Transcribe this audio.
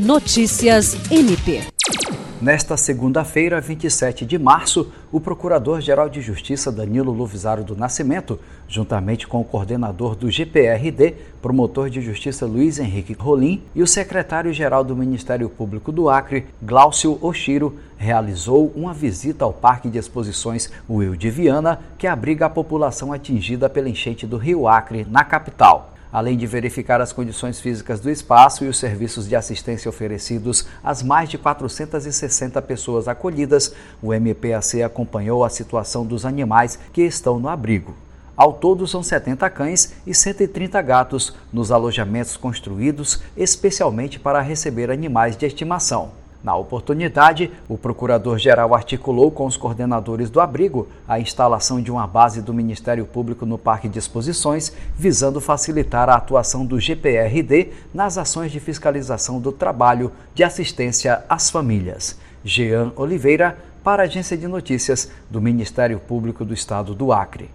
Notícias MP. Nesta segunda-feira, 27 de março, o Procurador-Geral de Justiça Danilo Luvisaro do Nascimento, juntamente com o coordenador do GPRD, promotor de justiça Luiz Henrique Rolim e o secretário-geral do Ministério Público do Acre, Glaucio Oshiro, realizou uma visita ao Parque de Exposições Will de Viana, que abriga a população atingida pela enchente do Rio Acre, na capital além de verificar as condições físicas do espaço e os serviços de assistência oferecidos às mais de 460 pessoas acolhidas, o MPAC acompanhou a situação dos animais que estão no abrigo. Ao todo, são 70 cães e 130 gatos nos alojamentos construídos especialmente para receber animais de estimação. Na oportunidade, o procurador-geral articulou com os coordenadores do abrigo a instalação de uma base do Ministério Público no Parque de Exposições, visando facilitar a atuação do GPRD nas ações de fiscalização do trabalho de assistência às famílias. Jean Oliveira, para a Agência de Notícias do Ministério Público do Estado do Acre.